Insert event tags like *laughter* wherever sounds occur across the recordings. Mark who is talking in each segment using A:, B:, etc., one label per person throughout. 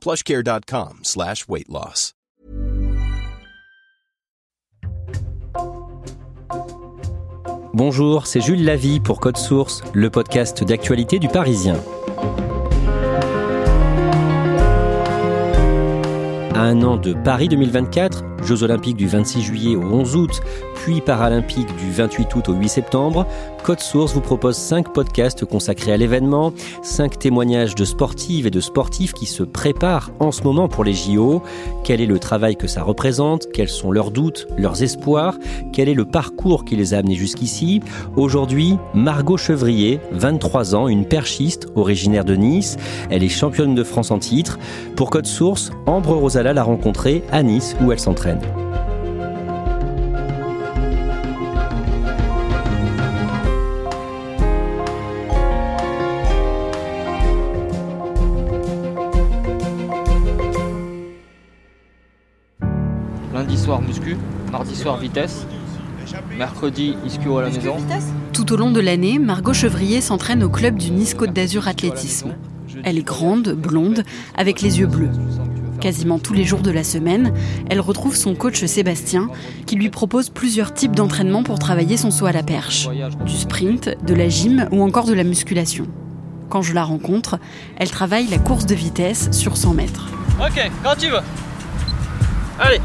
A: plushcare.com slash.
B: Bonjour, c'est Jules Lavie pour Code Source, le podcast d'actualité du Parisien. À un an de Paris 2024, Jeux olympiques du 26 juillet au 11 août, puis paralympiques du 28 août au 8 septembre, Code Source vous propose 5 podcasts consacrés à l'événement, 5 témoignages de sportives et de sportifs qui se préparent en ce moment pour les JO. Quel est le travail que ça représente? Quels sont leurs doutes, leurs espoirs? Quel est le parcours qui les a amenés jusqu'ici? Aujourd'hui, Margot Chevrier, 23 ans, une perchiste originaire de Nice. Elle est championne de France en titre. Pour Code Source, Ambre Rosala l'a rencontrée à Nice où elle s'entraîne.
C: Lundi soir muscu, mardi soir vitesse, mercredi ischio à la maison.
D: Tout au long de l'année, Margot Chevrier s'entraîne au club du Nice Côte d'Azur Athlétisme. Elle est grande, blonde, avec les yeux bleus. Quasiment tous les jours de la semaine, elle retrouve son coach Sébastien qui lui propose plusieurs types d'entraînement pour travailler son saut à la perche. Du sprint, de la gym ou encore de la musculation. Quand je la rencontre, elle travaille la course de vitesse sur 100 mètres.
C: Ok, quand tu veux. Allez.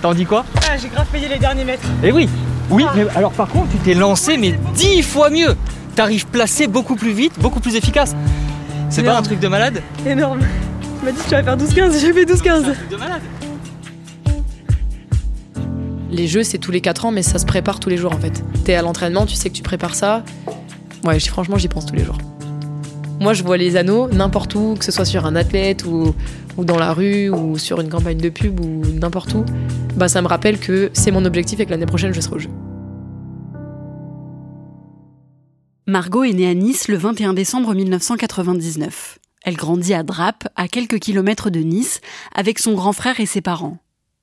C: T'en dis quoi?
E: Ah, j'ai grave payé les derniers mètres.
C: Eh oui Oui, mais alors par contre, tu t'es lancé, mais dix fois mieux T'arrives placé beaucoup plus vite, beaucoup plus efficace. C'est pas un truc de malade
E: Énorme. Tu m'as dit que tu vas faire 12-15, j'ai fait 12-15.
C: truc de malade
F: Les jeux, c'est tous les 4 ans, mais ça se prépare tous les jours en fait. T'es à l'entraînement, tu sais que tu prépares ça. Ouais, franchement, j'y pense tous les jours. Moi, je vois les anneaux n'importe où, que ce soit sur un athlète ou, ou dans la rue ou sur une campagne de pub ou n'importe où. Bah, ça me rappelle que c'est mon objectif et que l'année prochaine, je serai au jeu.
D: Margot est née à Nice le 21 décembre 1999. Elle grandit à Drape, à quelques kilomètres de Nice, avec son grand frère et ses parents.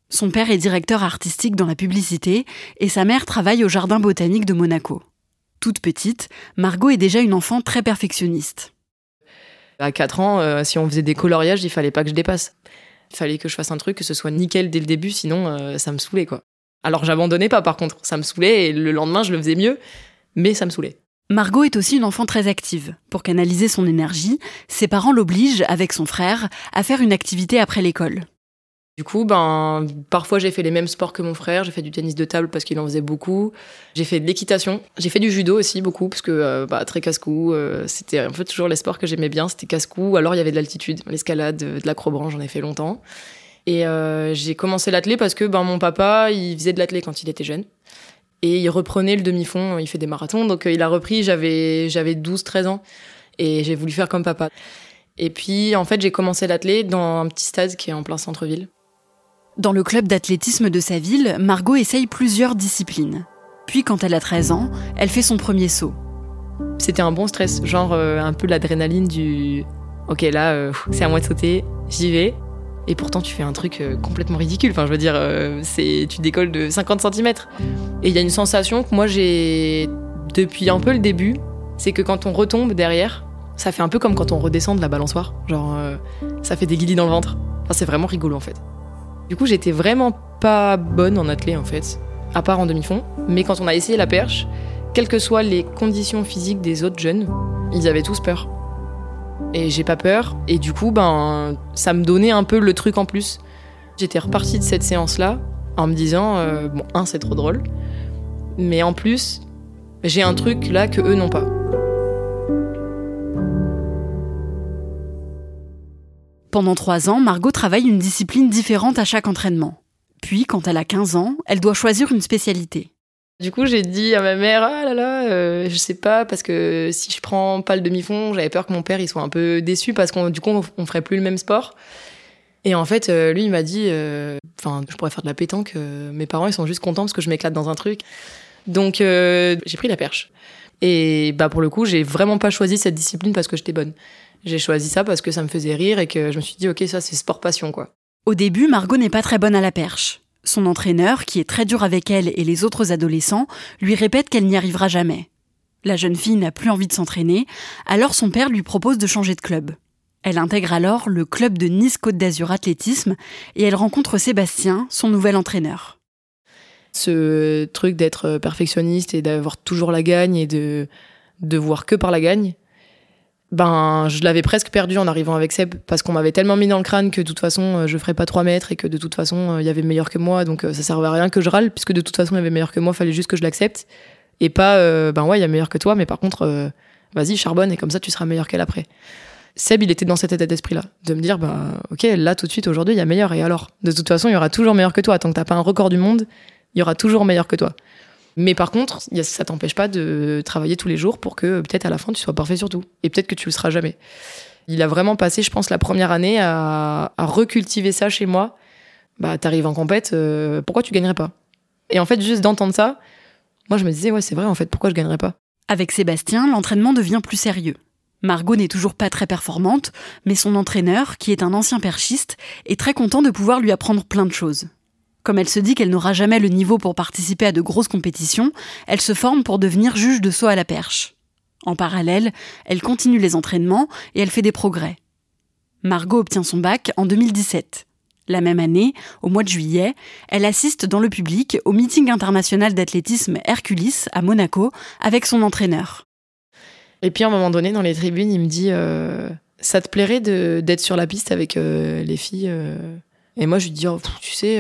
D: Son père est directeur artistique dans la publicité et sa mère travaille au jardin botanique de Monaco. Toute petite, Margot est déjà une enfant très perfectionniste.
F: À 4 ans, euh, si on faisait des coloriages, il fallait pas que je dépasse. Il fallait que je fasse un truc, que ce soit nickel dès le début, sinon euh, ça me saoulait quoi. Alors j'abandonnais pas par contre, ça me saoulait et le lendemain je le faisais mieux, mais ça me saoulait.
D: Margot est aussi une enfant très active. Pour canaliser son énergie, ses parents l'obligent, avec son frère, à faire une activité après l'école.
F: Du coup, ben, parfois j'ai fait les mêmes sports que mon frère. J'ai fait du tennis de table parce qu'il en faisait beaucoup. J'ai fait de l'équitation. J'ai fait du judo aussi beaucoup parce que euh, bah, très casse-cou. euh, c'était en fait toujours les sports que j'aimais bien. C'était casse-cou. Alors il y avait de l'altitude, l'escalade, euh, de l'acrobranche. J'en ai fait longtemps. Et j'ai commencé l'athlé parce que ben mon papa il faisait de l'athlé quand il était jeune. Et il reprenait le demi-fond. Il fait des marathons, donc euh, il a repris. J'avais j'avais 12-13 ans et j'ai voulu faire comme papa. Et puis en fait j'ai commencé l'athlé dans un petit stade qui est en plein centre-ville.
D: Dans le club d'athlétisme de sa ville, Margot essaye plusieurs disciplines. Puis quand elle a 13 ans, elle fait son premier saut.
F: C'était un bon stress, genre euh, un peu l'adrénaline du ok là euh, c'est à moi de sauter, j'y vais. Et pourtant tu fais un truc euh, complètement ridicule. Enfin je veux dire euh, c'est tu décolles de 50 cm. Et il y a une sensation que moi j'ai depuis un peu le début, c'est que quand on retombe derrière, ça fait un peu comme quand on redescend de la balançoire. Genre euh, ça fait des guillis dans le ventre. Enfin c'est vraiment rigolo en fait. Du coup j'étais vraiment pas bonne en athlée en fait, à part en demi-fond. Mais quand on a essayé la perche, quelles que soient les conditions physiques des autres jeunes, ils avaient tous peur. Et j'ai pas peur. Et du coup, ben, ça me donnait un peu le truc en plus. J'étais repartie de cette séance-là en me disant, euh, bon, un, c'est trop drôle, mais en plus, j'ai un truc là que eux n'ont pas.
D: Pendant trois ans, Margot travaille une discipline différente à chaque entraînement. Puis, quand elle a 15 ans, elle doit choisir une spécialité.
F: Du coup, j'ai dit à ma mère, ah là là, euh, je sais pas, parce que si je prends pas le demi-fond, j'avais peur que mon père il soit un peu déçu parce qu'on du coup on ferait plus le même sport. Et en fait, euh, lui il m'a dit, euh, enfin, je pourrais faire de la pétanque. mes parents ils sont juste contents parce que je m'éclate dans un truc. Donc j'ai pris la perche. Et bah pour le coup, j'ai vraiment pas choisi cette discipline parce que j'étais bonne. J'ai choisi ça parce que ça me faisait rire et que je me suis dit, ok, ça c'est sport passion quoi.
D: Au début, Margot n'est pas très bonne à la perche. Son entraîneur, qui est très dur avec elle et les autres adolescents, lui répète qu'elle n'y arrivera jamais. La jeune fille n'a plus envie de s'entraîner, alors son père lui propose de changer de club. Elle intègre alors le club de Nice Côte d'Azur Athlétisme et elle rencontre Sébastien, son nouvel entraîneur.
F: Ce truc d'être perfectionniste et d'avoir toujours la gagne et de, de voir que par la gagne, ben je l'avais presque perdu en arrivant avec Seb parce qu'on m'avait tellement mis dans le crâne que de toute façon euh, je ferais pas 3 mètres et que de toute façon euh, il y avait meilleur que moi. Donc euh, ça servait à rien que je râle puisque de toute façon il y avait meilleur que moi fallait juste que je l'accepte. Et pas ben ouais il y a meilleur que toi mais par contre vas-y charbonne et comme ça tu seras meilleur qu'elle après. Seb il était dans cet état d'esprit là de me dire bah ok là tout de suite aujourd'hui il y a meilleur. Et alors? De toute façon il y aura toujours meilleur que toi. Tant que t'as pas un record du monde il y aura toujours meilleur que toi mais par contre, ça t'empêche pas de travailler tous les jours pour que peut-être à la fin tu sois parfait sur tout. Et peut-être que tu le seras jamais. Il a vraiment passé, je pense, la première année à, recultiver ça chez moi. Bah, t'arrives en compète, euh, pourquoi tu gagnerais pas? Et en fait, juste d'entendre ça, moi je me disais, ouais, c'est vrai, en fait, pourquoi je gagnerais pas?
D: Avec Sébastien, l'entraînement devient plus sérieux. Margot n'est toujours pas très performante, mais son entraîneur, qui est un ancien perchiste, est très content de pouvoir lui apprendre plein de choses. Comme elle se dit qu'elle n'aura jamais le niveau pour participer à de grosses compétitions, elle se forme pour devenir juge de saut à la perche. En parallèle, elle continue les entraînements et elle fait des progrès. Margot obtient son bac en 2017. La même année, au mois de juillet, elle assiste dans le public au meeting international d'athlétisme Hercules à Monaco avec son entraîneur.
F: Et puis à un moment donné, dans les tribunes, il me dit euh, Ça te plairait d'être sur la piste avec euh, les filles euh? Et moi, je lui dis oh, Tu sais,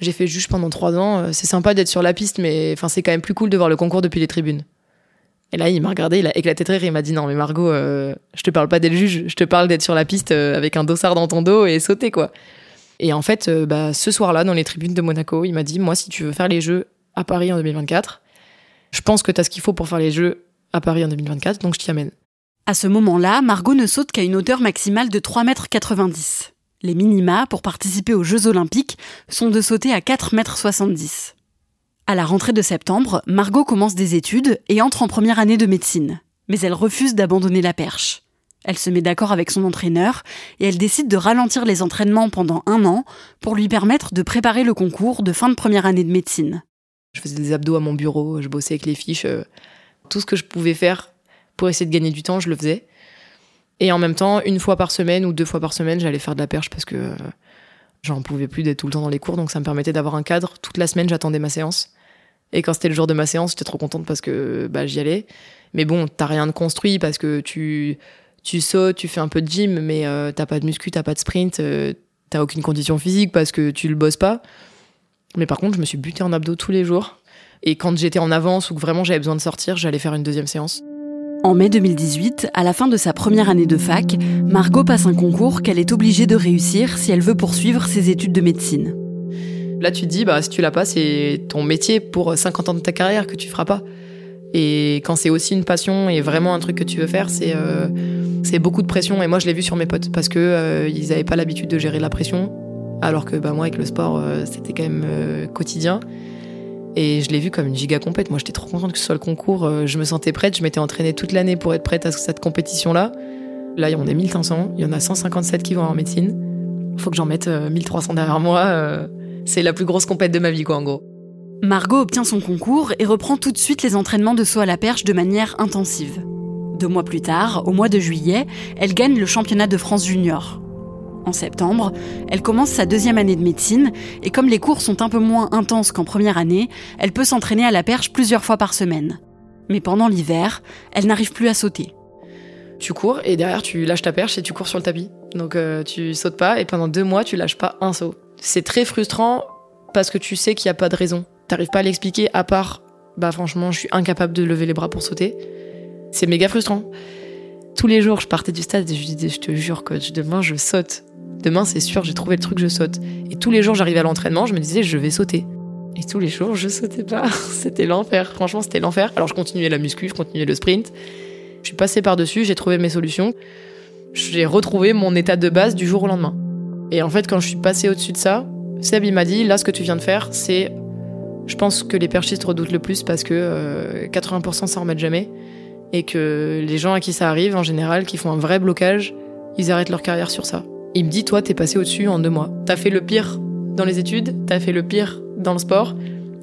F: j'ai fait juge pendant trois ans. Euh, c'est sympa d'être sur la piste, mais enfin, c'est quand même plus cool de voir le concours depuis les tribunes. Et là, il m'a regardé, il a éclaté de rire, il m'a dit non, mais Margot, euh, je te parle pas d'être juge, je te parle d'être sur la piste euh, avec un dossard dans ton dos et sauter, quoi. Et en fait, bah, ce soir-là, dans les tribunes de Monaco, il m'a dit moi, si tu veux faire les Jeux à Paris en 2024, je pense que tu as ce qu'il faut pour faire les Jeux à Paris en 2024, donc je t'y amène.
D: À ce moment-là, Margot ne saute qu'à une hauteur maximale de 3,90 m. Les minima pour participer aux Jeux Olympiques sont de sauter à 4,70 m. À la rentrée de septembre, Margot commence des études et entre en première année de médecine. Mais elle refuse d'abandonner la perche. Elle se met d'accord avec son entraîneur et elle décide de ralentir les entraînements pendant un an pour lui permettre de préparer le concours de fin de première année de médecine.
F: Je faisais des abdos à mon bureau, je bossais avec les fiches. Euh, tout ce que je pouvais faire pour essayer de gagner du temps, je le faisais. Et en même temps, une fois par semaine ou deux fois par semaine, j'allais faire de la perche parce que euh, j'en pouvais plus d'être tout le temps dans les cours. Donc ça me permettait d'avoir un cadre. Toute la semaine, j'attendais ma séance. Et quand c'était le jour de ma séance, j'étais trop contente parce que bah, j'y allais. Mais bon, t'as rien de construit parce que tu, tu sautes, tu fais un peu de gym, mais euh, t'as pas de muscu, t'as pas de sprint, euh, t'as aucune condition physique parce que tu le bosses pas. Mais par contre, je me suis butée en abdos tous les jours. Et quand j'étais en avance ou que vraiment j'avais besoin de sortir, j'allais faire une deuxième séance.
D: En mai 2018, à la fin de sa première année de fac, Margot passe un concours qu'elle est obligée de réussir si elle veut poursuivre ses études de médecine.
F: Là, tu te dis, bah, si tu l'as pas, c'est ton métier pour 50 ans de ta carrière que tu feras pas. Et quand c'est aussi une passion et vraiment un truc que tu veux faire, c'est euh, beaucoup de pression. Et moi, je l'ai vu sur mes potes parce que euh, ils n'avaient pas l'habitude de gérer la pression, alors que bah, moi, avec le sport, euh, c'était quand même quotidien. Et je l'ai vu comme une giga compète. Moi, j'étais trop contente que ce soit le concours. Euh, je me sentais prête. Je m'étais entraînée toute l'année pour être prête à cette compétition-là. Là, on est 1500. Il y en a 157 qui vont en médecine. Faut que j'en mette 1300 euh, derrière moi. Euh, c'est la plus grosse compète de ma vie, quoi, en gros.
D: Margot obtient son concours et reprend tout de suite les entraînements de saut à la perche de manière intensive. Deux mois plus tard, au mois de juillet, elle gagne le championnat de France junior. En septembre, elle commence sa deuxième année de médecine et comme les cours sont un peu moins intenses qu'en première année, elle peut s'entraîner à la perche plusieurs fois par semaine. Mais pendant l'hiver, elle n'arrive plus à sauter.
F: Tu cours et derrière tu lâches ta perche et tu cours sur le tapis. Donc euh, tu sautes pas et pendant deux mois tu lâches pas un saut. C'est très frustrant parce que tu sais qu'il y a pas de raison. T'arrives pas à l'expliquer à part, bah franchement, je suis incapable de lever les bras pour sauter. C'est méga frustrant. Tous les jours, je partais du stade et je disais, je te jure, coach, demain je saute. Demain, c'est sûr, j'ai trouvé le truc, je saute. Et tous les jours, j'arrivais à l'entraînement, je me disais, je vais sauter. Et tous les jours, je sautais pas. *laughs* c'était l'enfer. Franchement, c'était l'enfer. Alors, je continuais la muscu, je continuais le sprint. Je suis passée par-dessus, j'ai trouvé mes solutions. J'ai retrouvé mon état de base du jour au lendemain. Et en fait, quand je suis passée au-dessus de ça, Seb, il m'a dit, là, ce que tu viens de faire, c'est. Je pense que les perchistes redoutent le plus parce que 80% s'en remettent jamais. Et que les gens à qui ça arrive, en général, qui font un vrai blocage, ils arrêtent leur carrière sur ça. Il me dit, toi, t'es passé au-dessus en deux mois. T'as fait le pire dans les études, t'as fait le pire dans le sport.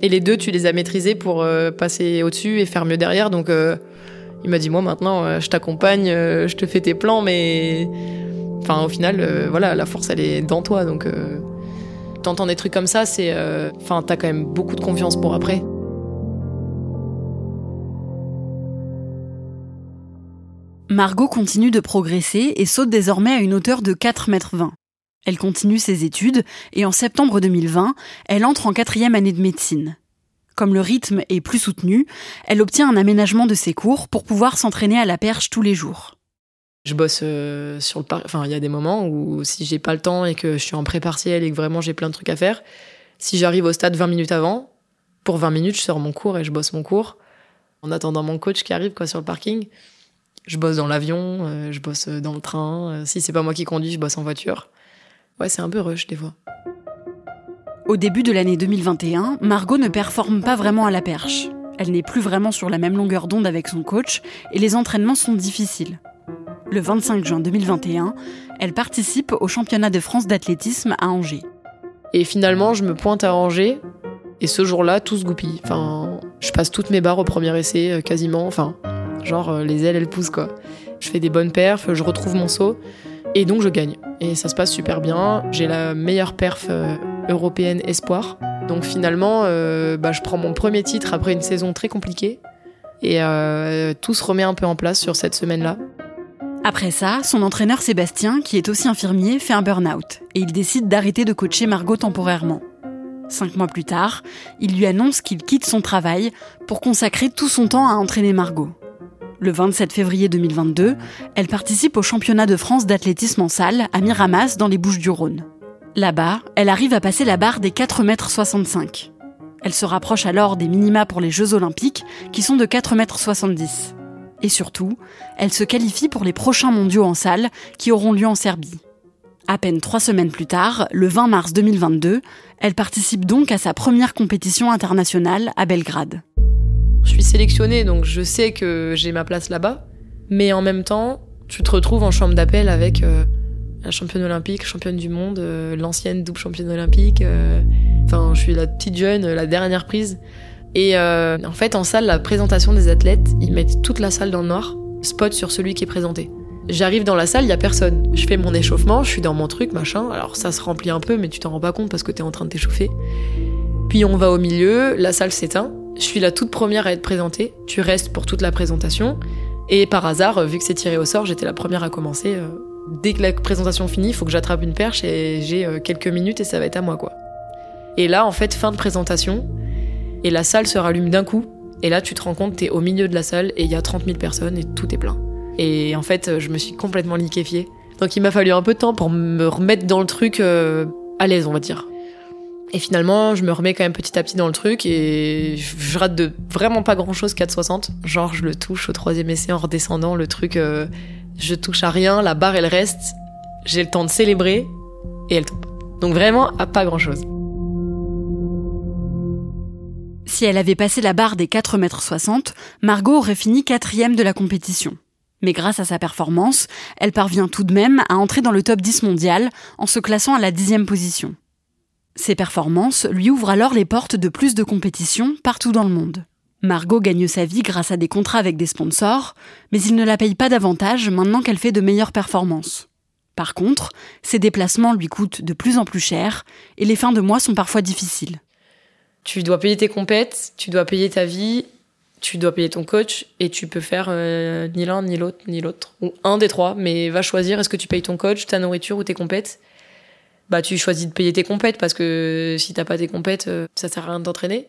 F: Et les deux, tu les as maîtrisés pour euh, passer au-dessus et faire mieux derrière. Donc, euh, il m'a dit, moi, maintenant, euh, je t'accompagne, je te fais tes plans, mais. Enfin, au final, voilà, la force, elle est dans toi. Donc, t'entends des trucs comme ça, c'est. Enfin, t'as quand même beaucoup de confiance pour après.
D: Margot continue de progresser et saute désormais à une hauteur de 4,20 mètres. Elle continue ses études et en septembre 2020, elle entre en quatrième année de médecine. Comme le rythme est plus soutenu, elle obtient un aménagement de ses cours pour pouvoir s'entraîner à la perche tous les jours.
F: Je bosse euh, sur le parc. Enfin, il y a des moments où si j'ai pas le temps et que je suis en pré-partiel et que vraiment j'ai plein de trucs à faire, si j'arrive au stade 20 minutes avant, pour 20 minutes, je sors mon cours et je bosse mon cours en attendant mon coach qui arrive quoi sur le parking. Je bosse dans l'avion, euh, je bosse dans le train. Euh, si c'est pas moi qui conduis, je bosse en voiture. Ouais, c'est un peu rush des fois.
D: Au début de l'année 2021, Margot ne performe pas vraiment à la perche. Elle n'est plus vraiment sur la même longueur d'onde avec son coach et les entraînements sont difficiles. Le 25 juin 2021, elle participe au championnat de France d'athlétisme à Angers.
F: Et finalement, je me pointe à Angers et ce jour-là, tout se goupille. Enfin, je passe toutes mes barres au premier essai, euh, quasiment. Enfin, Genre, euh, les ailes, elles poussent, quoi. Je fais des bonnes perfs, je retrouve mon saut, et donc je gagne. Et ça se passe super bien. J'ai la meilleure perf euh, européenne espoir. Donc finalement, euh, bah, je prends mon premier titre après une saison très compliquée. Et tout se remet un peu en place sur cette semaine-là.
D: Après ça, son entraîneur Sébastien, qui est aussi infirmier, fait un burn-out. Et il décide d'arrêter de coacher Margot temporairement. Cinq mois plus tard, il lui annonce qu'il quitte son travail pour consacrer tout son temps à entraîner Margot. Le 27 février 2022, elle participe au championnat de France d'athlétisme en salle à Miramas dans les Bouches-du-Rhône. Là-bas, elle arrive à passer la barre des 4,65 m. Elle se rapproche alors des minima pour les Jeux olympiques qui sont de 4,70 m. Et surtout, elle se qualifie pour les prochains mondiaux en salle qui auront lieu en Serbie. À peine trois semaines plus tard, le 20 mars 2022, elle participe donc à sa première compétition internationale à Belgrade.
F: Je suis sélectionnée, donc je sais que j'ai ma place là-bas. Mais en même temps, tu te retrouves en chambre d'appel avec euh, la championne olympique, championne du monde, euh, l'ancienne double championne olympique. Euh, enfin, je suis la petite jeune, la dernière prise. Et en fait, en salle, la présentation des athlètes, ils mettent toute la salle dans le noir, spot sur celui qui est présenté. J'arrive dans la salle, il y a personne. Je fais mon échauffement, je suis dans mon truc, machin. Alors ça se remplit un peu, mais tu t'en rends pas compte parce que t'es en train de t'échauffer. Puis on va au milieu, la salle s'éteint. Je suis la toute première à être présentée. Tu restes pour toute la présentation. Et par hasard, vu que c'est tiré au sort, j'étais la première à commencer. Euh, dès que la présentation finit, il faut que j'attrape une perche et j'ai euh, quelques minutes et ça va être à moi, quoi. Et là, en fait, fin de présentation, et la salle se rallume d'un coup. Et là, tu te rends compte, t'es au milieu de la salle et il y a 30 000 personnes et tout est plein. Et en fait, je me suis complètement liquéfiée. Donc il m'a fallu un peu de temps pour me remettre dans le truc euh, à l'aise, on va dire. Et finalement, je me remets quand même petit à petit dans le truc et je rate de vraiment pas grand chose 4,60. Genre, je le touche au troisième essai en redescendant, le truc, euh, je touche à rien, la barre elle reste, j'ai le temps de célébrer et elle tombe. Donc vraiment, à pas grand chose.
D: Si elle avait passé la barre des 4,60 m, Margot aurait fini quatrième de la compétition. Mais grâce à sa performance, elle parvient tout de même à entrer dans le top 10 mondial en se classant à la dixième position. Ses performances lui ouvrent alors les portes de plus de compétitions partout dans le monde. Margot gagne sa vie grâce à des contrats avec des sponsors, mais il ne la paye pas davantage maintenant qu'elle fait de meilleures performances. Par contre, ses déplacements lui coûtent de plus en plus cher et les fins de mois sont parfois difficiles.
F: Tu dois payer tes compètes, tu dois payer ta vie tu dois payer ton coach et tu peux faire euh, ni l'un, ni l'autre, ni l'autre. Ou un des trois, mais va choisir est-ce que tu payes ton coach, ta nourriture ou tes compètes? Bah, tu choisis de payer tes compètes parce que si t'as pas tes compètes, euh, ça sert à rien de t'entraîner.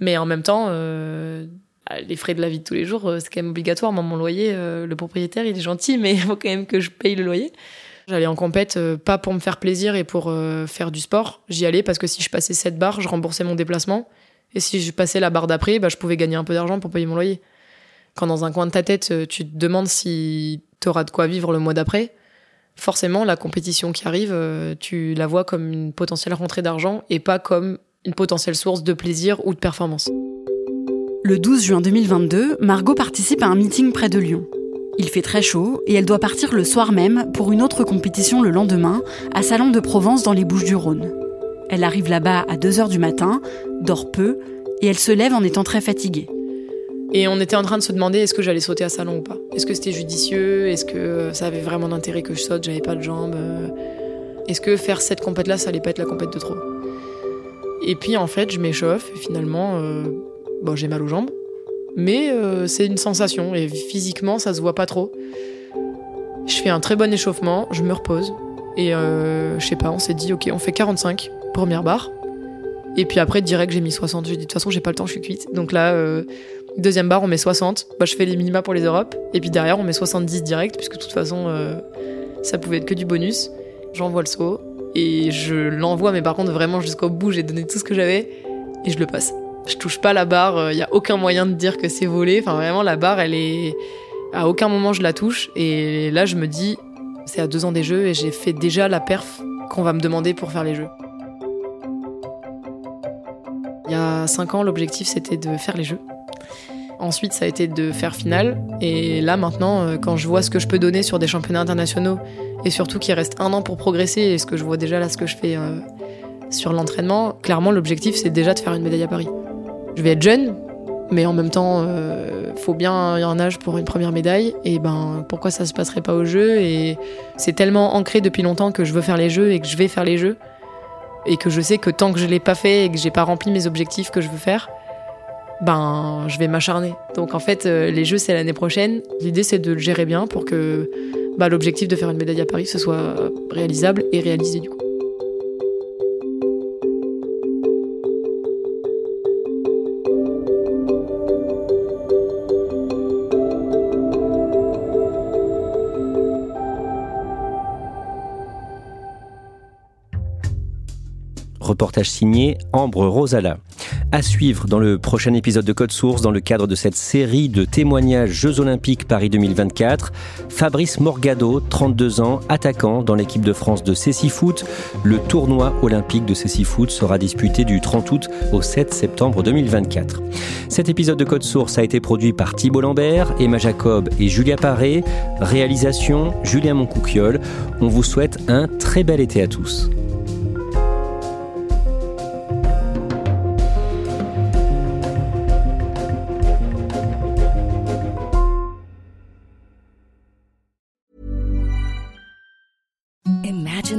F: Mais en même temps, euh, les frais de la vie de tous les jours, c'est quand même obligatoire. Moi, mon loyer, le propriétaire, il est gentil, mais *laughs* il faut quand même que je paye le loyer. J'allais en compète pas pour me faire plaisir et pour faire du sport. J'y allais parce que si je passais cette barre, je remboursais mon déplacement. Et si je passais la barre d'après, bah, je pouvais gagner un peu d'argent pour payer mon loyer. Quand dans un coin de ta tête, euh, tu te demandes si tu auras de quoi vivre le mois d'après, forcément, la compétition qui arrive, euh, tu la vois comme une potentielle rentrée d'argent et pas comme une potentielle source de plaisir ou de performance.
D: Le 12 juin 2022, Margot participe à un meeting près de Lyon. Il fait très chaud et elle doit partir le soir même pour une autre compétition le lendemain à Salon de Provence dans les Bouches-du-Rhône. Elle arrive là-bas à 2h du matin, dort peu, et elle se lève en étant très fatiguée.
F: Et on était en train de se demander est-ce que j'allais sauter à salon ou pas? Est-ce que c'était judicieux? Est-ce que ça avait vraiment d'intérêt que je saute? J'avais pas de jambes. Est-ce que faire cette compète-là, ça allait pas être la compète de trop? Et puis en fait, je m'échauffe et finalement, euh, bon, j'ai mal aux jambes. Mais euh, c'est une sensation et physiquement, ça se voit pas trop. Je fais un très bon échauffement, je me repose. Et euh, je sais pas, on s'est dit, ok, on fait 45 première barre. Et puis après, direct, j'ai mis 60. J'ai dit, de toute façon, j'ai pas le temps, je suis cuite. Donc là, euh, deuxième barre, on met 60. Bah, je fais les minima pour les Europes. Et puis derrière, on met 70 direct, puisque de toute façon, euh, ça pouvait être que du bonus. J'envoie le saut. Et je l'envoie, mais par contre, vraiment jusqu'au bout, j'ai donné tout ce que j'avais. Et je le passe. Je touche pas la barre, il y a aucun moyen de dire que c'est volé. Enfin, vraiment, la barre, elle est. À aucun moment, je la touche. Et là, je me dis, c'est à deux ans des jeux et j'ai fait déjà la perf qu'on va me demander pour faire les jeux. Il y a 5 ans, l'objectif c'était de faire les jeux. Ensuite, ça a été de faire finale. Et là, maintenant, euh, quand je vois ce que je peux donner sur des championnats internationaux, et surtout qu'il reste un an pour progresser, et ce que je vois déjà là, ce que je fais euh, sur l'entraînement, clairement, l'objectif c'est déjà de faire une médaille à Paris. Je vais être jeune, mais en même temps, euh, faut bien un âge pour une première médaille. Et ben, pourquoi ça se passerait pas au jeu? Et c'est tellement ancré depuis longtemps que je veux faire les jeux et que je vais faire les jeux et que je sais que tant que je l'ai pas fait et que j'ai pas rempli mes objectifs que je veux faire, ben je vais m'acharner. Donc en fait, euh, les jeux c'est l'année prochaine. L'idée c'est de le gérer bien pour que bah, l'objectif de faire une médaille à Paris ce soit réalisable et réalisé du coup.
B: Reportage signé Ambre Rosala. À suivre dans le prochain épisode de Code Source dans le cadre de cette série de témoignages Jeux Olympiques Paris 2024. Fabrice Morgado, 32 ans, attaquant dans l'équipe de France de Foot. Le tournoi olympique de Foot sera disputé du 30 août au 7 septembre 2024. Cet épisode de Code Source a été produit par Thibault Lambert, Emma Jacob et Julia Paré. Réalisation Julien Moncouquiole. On vous souhaite un très bel été à tous.